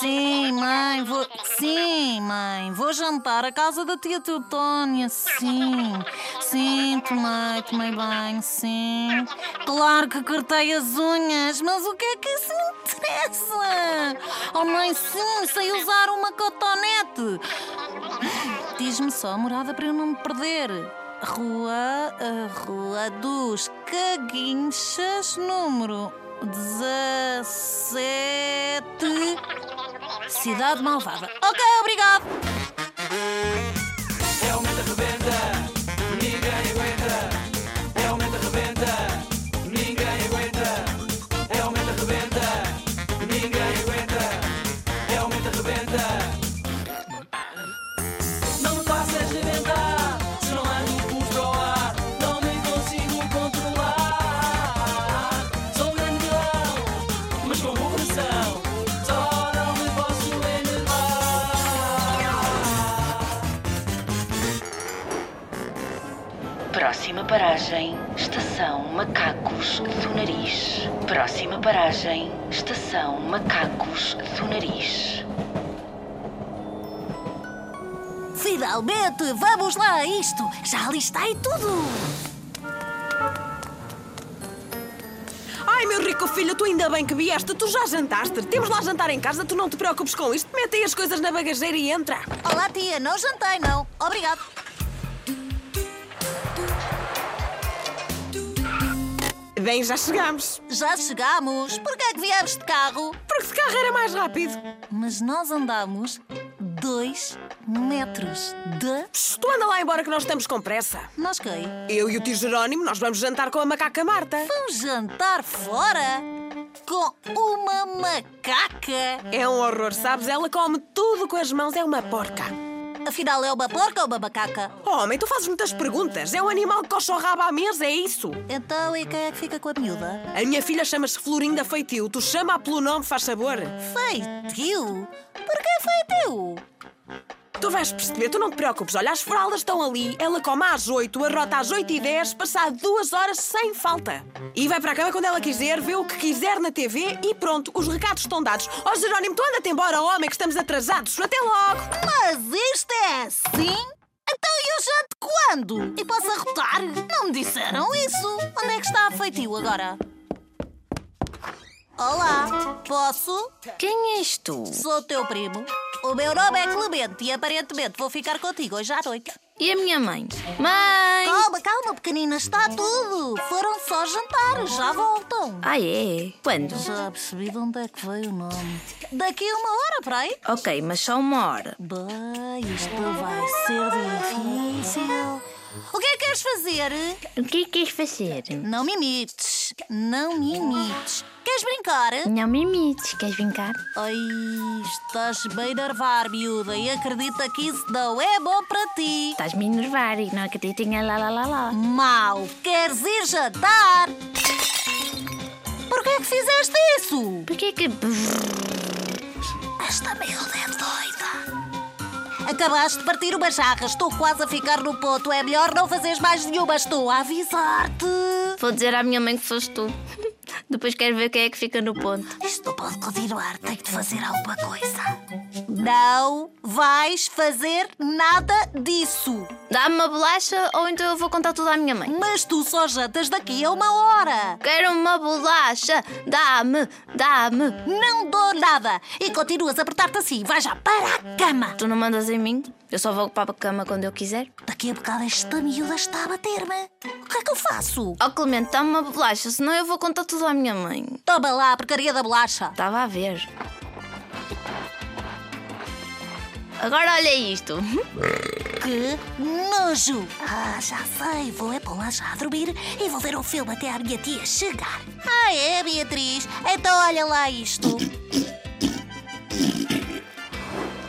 Sim, mãe, vou. Sim, mãe, vou jantar à casa da tia Teutónia. Sim, sim, tomei, tomei banho, sim. Claro que cortei as unhas, mas o que é que isso me interessa? Oh, mãe, sim, sei usar uma cotonete. Diz-me só a morada para eu não me perder. Rua, Rua dos Caguinchas, número 17. Cidade Malvada. Ok, obrigado. Realmente arrebenta, ninguém aguenta. Realmente arrebenta, ninguém aguenta. Realmente arrebenta, ninguém aguenta. Arrebenta. Não paragem, estação Macacos do Nariz. Próxima paragem, estação Macacos do Nariz. Finalmente, vamos lá a isto. Já listei tudo. Ai, meu rico filho, tu ainda bem que vieste. Tu já jantaste. Temos lá jantar em casa, tu não te preocupes com isto. Mete aí as coisas na bagageira e entra. Olá, tia, não jantei, não. Obrigado. Bem, já chegamos. Já chegamos. Por que é que viemos de carro? Porque de carro era mais rápido. Mas nós andamos dois metros de. Tu anda lá embora que nós estamos com pressa. Nós quem? Eu e o tio Jerónimo, nós vamos jantar com a macaca Marta. Vamos jantar fora? Com uma macaca? É um horror, sabes? Ela come tudo com as mãos, é uma porca. Afinal, é uma porca ou uma macaca? Oh, homem, tu fazes muitas perguntas. É um animal que coxa o rabo à mesa, é isso. Então, e quem é que fica com a miúda? A minha filha chama-se Florinda Feitio. Tu chama-a pelo nome, faz sabor. Feitio? Porquê feitio? Tu vais perceber, tu não te preocupes. Olha, as fraldas estão ali, ela come às 8, arrota às 8 e 10, passado duas horas sem falta. E vai para a cama quando ela quiser, vê o que quiser na TV e pronto, os recados estão dados. Ó Jerónimo, tu anda-te embora, homem, que estamos atrasados. Até logo! Mas isto é assim? Então eu janto quando? E posso arrotar? Não me disseram isso. Onde é que está a feitio agora? Olá, posso? Quem és tu? Sou teu primo. O meu nome é Clemente e aparentemente vou ficar contigo hoje à noite. E a minha mãe? Mãe! Calma, calma, pequenina, está tudo. Foram só jantar, já voltam. Ah, é? Quando? Já percebi de onde é que veio o nome. Daqui a uma hora, para aí. Ok, mas só uma hora. Bem, isto vai ser difícil. O que é que queres fazer? O que é que queres fazer? Não me imites. Não me imites. Queres brincar? Não me imites, queres brincar? Ai, estás bem nervar, miúda, e acredita que isso não é bom para ti. Estás-me a enervar e não acredito em lá lá lá lá. Mal, queres ir jantar? Por que é que fizeste isso? Porquê que. Esta miúda é doida. Acabaste de partir uma jarra, estou quase a ficar no ponto. É melhor não fazeres mais nenhuma, estou a avisar-te. Vou dizer à minha mãe que foste tu. Depois quero ver quem é que fica no ponto. Isto não pode continuar, tenho de fazer alguma coisa. Não vais fazer nada disso. Dá-me uma bolacha ou então eu vou contar tudo à minha mãe. Mas tu só jantas daqui a uma hora. Quero uma bolacha! Dá-me! Dá-me! Não dou nada. E continuas a apertar-te assim. Vai já para a cama. Tu não mandas em mim? Eu só vou para a cama quando eu quiser. Daqui a bocado esta miúda está a bater-me. O que é que eu faço? Oh Clemente, dá-me uma bolacha, senão eu vou contar tudo à minha mãe. Toma lá a porcaria da bolacha. Estava a ver. Agora olha isto. Que nojo! Ah, já sei. Vou é para lá já a dormir e vou ver um filme até a minha tia chegar. Ah, é, Beatriz? Então olha lá isto.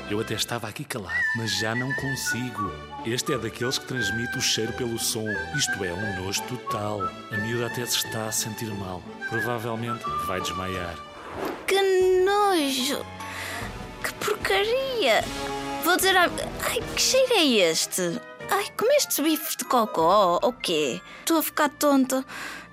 Eu até estava aqui calado, mas já não consigo. Este é daqueles que transmite o cheiro pelo som. Isto é um nojo total. A miúda até se está a sentir mal. Provavelmente vai desmaiar. Que nojo! Que porcaria! Vou dizer à... Ai, que cheiro é este? Ai, comeste bifes de cocó ou quê? Estou a ficar tonta.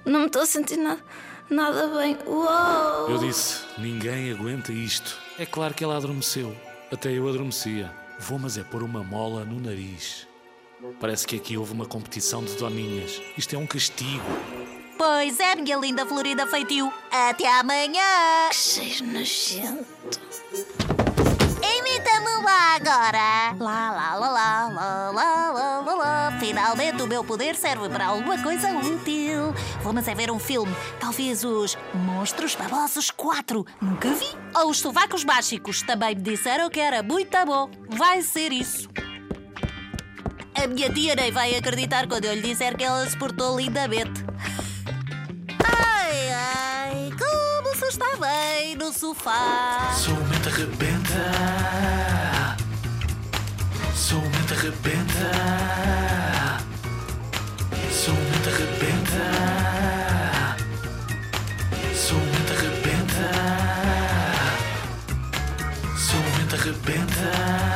Não me estou a sentir nada. nada bem. Uou! Eu disse: ninguém aguenta isto. É claro que ela adormeceu. Até eu adormecia. Vou, mas é pôr uma mola no nariz. Parece que aqui houve uma competição de doninhas. Isto é um castigo. Pois é, minha linda florida feitio. Até amanhã. Que cheiro nojento. Agora. Lá, lá, lá, lá, lá, lá, lá, lá, lá. Finalmente o meu poder serve para alguma coisa útil. Vamos é ver um filme. Talvez os Monstros Babosos 4. Nunca vi. Ou os Sovacos Mágicos. Também me disseram que era muito bom. Vai ser isso. A minha tia nem vai acreditar quando eu lhe disser que ela se portou lindamente. Ai, ai, como se está bem no sofá. Sou o mente Somente arrebenta. Somente arrebenta. Somente arrebenta. Somente arrebenta.